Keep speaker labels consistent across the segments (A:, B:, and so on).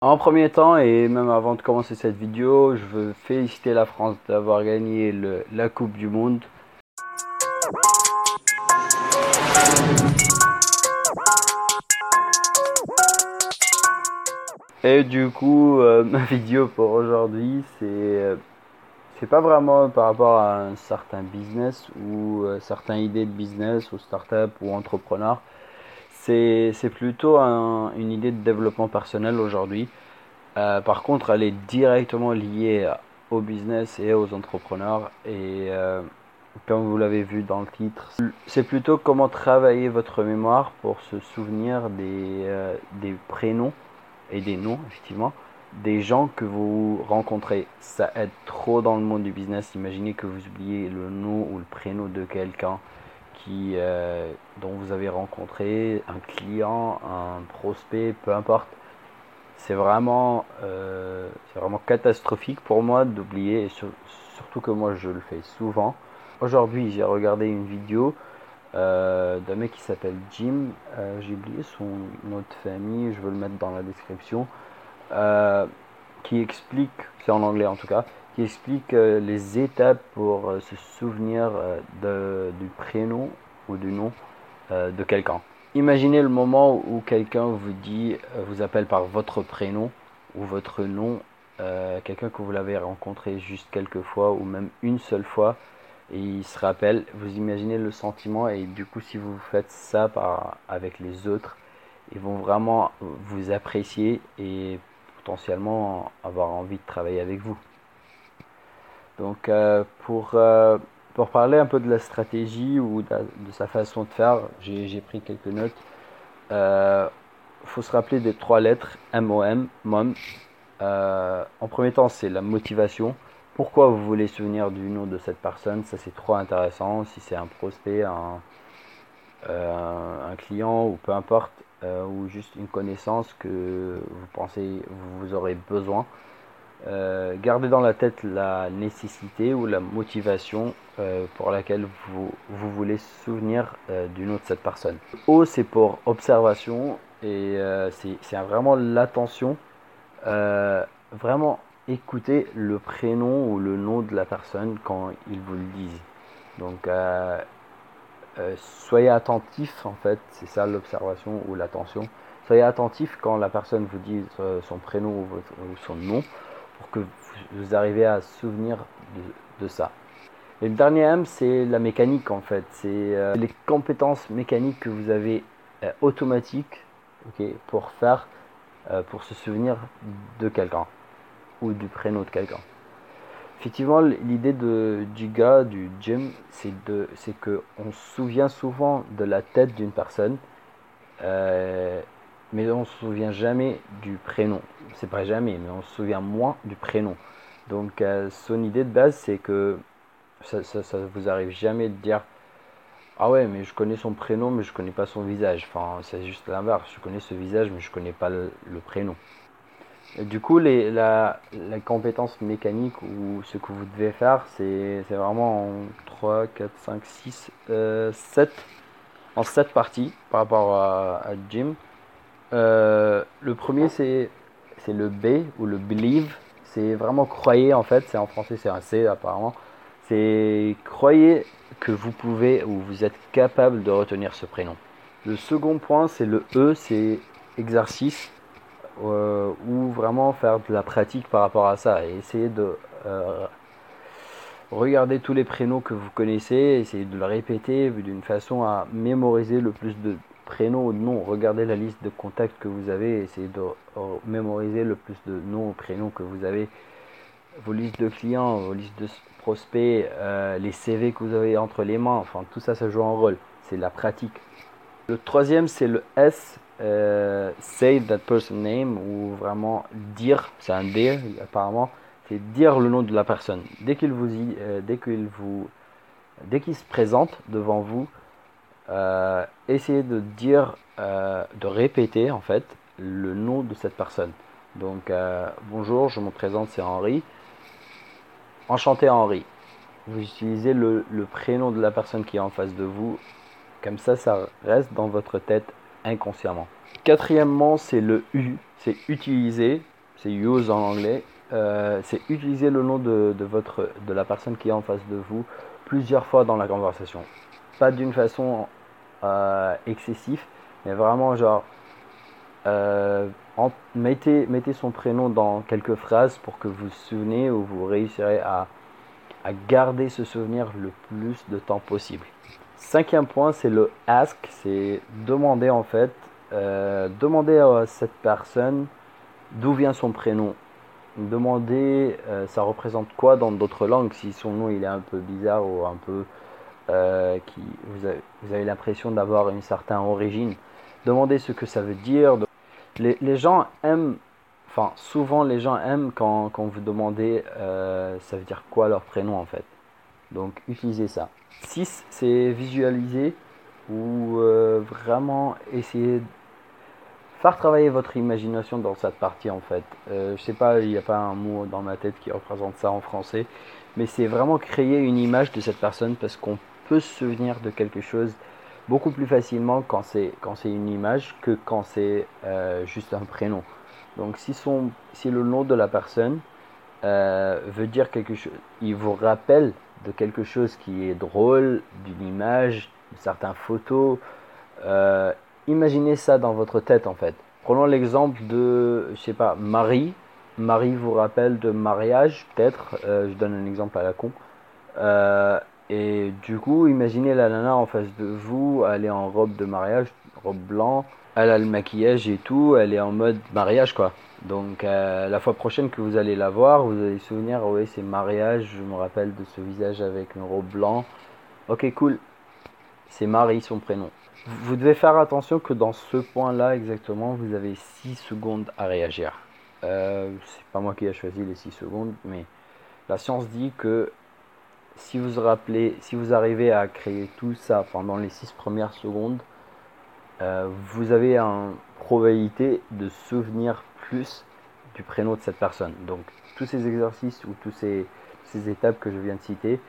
A: En premier temps, et même avant de commencer cette vidéo, je veux féliciter la France d'avoir gagné la Coupe du Monde. Et du coup, euh, ma vidéo pour aujourd'hui, c'est euh, c'est pas vraiment par rapport à un certain business ou euh, certaines idées de business ou startup ou entrepreneur. C'est plutôt une idée de développement personnel aujourd'hui. Euh, par contre, elle est directement liée au business et aux entrepreneurs. Et euh, comme vous l'avez vu dans le titre, c'est plutôt comment travailler votre mémoire pour se souvenir euh, des prénoms et des noms, effectivement, des gens que vous rencontrez. Ça aide trop dans le monde du business. Imaginez que vous oubliez le nom ou le prénom de quelqu'un qui, euh, dont vous avez rencontré, un client, un prospect, peu importe. C'est vraiment, euh, vraiment catastrophique pour moi d'oublier, surtout que moi je le fais souvent. Aujourd'hui, j'ai regardé une vidéo euh, d'un mec qui s'appelle Jim. j'ai oublié son nom de famille, je veux le mettre dans la description. qui explique, c'est en anglais en tout cas, qui explique euh, les étapes pour euh, se souvenir euh, du prénom ou du nom de quelqu'un. Imaginez le moment où quelqu'un vous dit, vous appelle par votre prénom ou votre nom, quelqu'un que vous l'avez rencontré juste quelques fois ou même une seule fois et il se rappelle, vous imaginez le sentiment et du coup si vous faites ça par, avec les autres, ils vont vraiment vous apprécier et potentiellement avoir envie de travailler avec vous. Donc euh, pour, euh, pour parler un peu de la stratégie ou de, sa façon de faire, j'ai pris quelques notes. Il euh, faut se rappeler des trois lettres MOM, MOM. en premier temps, c'est la motivation. Pourquoi vous voulez souvenir du nom de cette personne? Ça, c'est trop intéressant. Si c'est un prospect, un, un, client ou peu importe, ou juste une connaissance que vous pensez vous aurez besoin. Euh, gardez dans la tête la nécessité ou la motivation euh, pour laquelle vous, vous voulez souvenir euh, du nom de cette personne. O, c'est pour observation et c'est vraiment l'attention. vraiment écouter le prénom ou le nom de la personne quand ils vous le disent. Donc, soyez attentif en fait, c'est ça l'observation ou l'attention. Soyez attentif quand la personne vous dit son prénom ou son nom pour que vous arrivez à souvenir de, ça. Et le dernier M, c'est la mécanique en fait. C'est euh, les compétences mécaniques que vous avez euh, automatiques pour faire, euh, pour se souvenir de quelqu'un ou du prénom de quelqu'un. Effectivement, l'idée du gars, du Jim, c'est qu'on se souvient souvent de la tête d'une personne mais on se souvient jamais du prénom. C'est pas jamais, mais on se souvient moins du prénom. Donc euh, son idée de base, c'est que ça, ça, vous arrive jamais de dire ah ouais, mais je connais son prénom, mais je connais pas son visage. Enfin, c'est juste l'inverse. Je connais ce visage, mais je connais pas le, prénom. du coup, les, la, la, compétence mécanique ou ce que vous devez faire, c'est vraiment en 3, 4, 5, 6, 7. En 7 parties par rapport à, à Jim. Euh, le premier, c'est le B ou le believe. C'est vraiment croyez en fait. C'est en français, c'est un C apparemment. C'est croyez que vous pouvez ou vous êtes capable de retenir ce prénom. Le second point, c'est le E, c'est exercice. Euh, ou vraiment faire de la pratique par rapport à ça et essayer de euh, regarder tous les prénoms que vous connaissez, essayer de le répéter d'une façon à mémoriser le plus de prénom ou de nom, regardez la liste de contacts que vous avez, essayez de mémoriser le plus de noms ou prénoms que vous avez, vos listes de clients, vos listes de prospects, euh, les CV que vous avez entre les mains, enfin tout ça, ça joue un rôle, c'est la pratique. Le troisième, c'est le S, euh, say that person name, ou vraiment dire, c'est un D apparemment, c'est dire le nom de la personne. Dès qu'il vous, euh, dès qu'il vous, dès qu'il se présente devant vous, euh, essayez de dire, euh, de répéter en fait le nom de cette personne. Donc euh, bonjour, je me présente, c'est Henri. Enchanté Henri. Vous utilisez le, prénom de la personne qui est en face de vous. Comme ça, ça reste dans votre tête inconsciemment. Quatrièmement, c'est le U, c'est utiliser, c'est use en anglais, euh, c'est utiliser le nom de, votre, de la personne qui est en face de vous plusieurs fois dans la conversation. Pas d'une façon euh, excessive, mais vraiment genre euh, mettez, mettez son prénom dans quelques phrases pour que vous vous souvenez ou vous réussirez à, garder ce souvenir le plus de temps possible. Cinquième point, c'est le ask, c'est demander en fait, euh, demander à cette personne d'où vient son prénom. Demander ça représente quoi dans d'autres langues, si son nom il est un peu bizarre ou un peu euh, qui vous avez, l'impression d'avoir une certaine origine. Demandez ce que ça veut dire. Les, gens aiment, enfin souvent les gens aiment quand, quand vous demandez ça veut dire quoi leur prénom en fait. Donc utilisez ça. 6, c'est visualiser ou euh, vraiment essayer de faire travailler votre imagination dans cette partie en fait. Euh, je sais pas, il n'y a pas un mot dans ma tête qui représente ça en français, mais c'est vraiment créer une image de cette personne parce qu'on peut se souvenir de quelque chose beaucoup plus facilement quand c'est quand c'est une image que quand c'est euh, juste un prénom. Donc si son si le nom de la personne veut dire quelque chose, il vous rappelle de quelque chose qui est drôle, d'une image, de certaines photos. Euh, imaginez ça dans votre tête en fait. Prenons l'exemple de, je sais pas, Marie. Marie vous rappelle de mariage, peut-être. Euh, je donne un exemple à la con. Et du coup, imaginez la nana en face de vous, elle est en robe de mariage, robe blanc, elle a le maquillage et tout, elle est en mode mariage quoi. Donc euh, la fois prochaine que vous allez la voir, vous allez souvenir, oui c'est mariage, je me rappelle de ce visage avec un robe blanc. Ok cool, c'est Marie son prénom. Vous devez faire attention que dans ce point-là exactement, vous avez 6 secondes à réagir. Euh, c'est pas moi qui ai choisi les 6 secondes, mais la science dit que si vous rappelez, si vous arrivez à créer tout ça pendant les 6 premières secondes, euh, vous avez une probabilité de souvenir plus du prénom de cette personne. Donc tous ces exercices ou toutes ces, ces étapes que je viens de citer,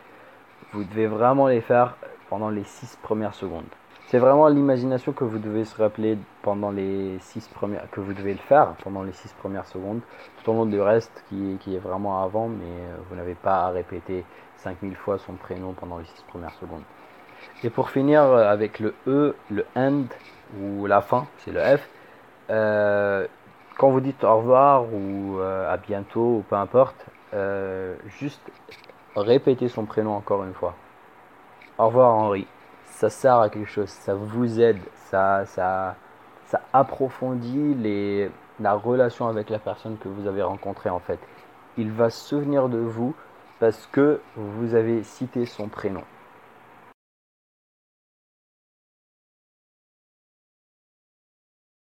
A: vous devez vraiment les faire pendant les 6 premières secondes. C'est vraiment l'imagination que vous devez se rappeler pendant les six premières, que vous devez le faire pendant les 6 premières secondes, tout au long du reste qui, est vraiment avant, mais euh, vous n'avez pas à répéter 5000 fois son prénom pendant les 6 premières secondes. Et pour finir euh, avec le E, le end ou la fin, c'est le F. Euh, quand vous dites au revoir ou à bientôt ou peu importe, juste répétez son prénom encore une fois. Au revoir Henri. Ça sert à quelque chose, ça vous aide, ça, ça, approfondit la relation avec la personne que vous avez rencontrée en fait. Il va se souvenir de vous parce que vous avez cité son prénom.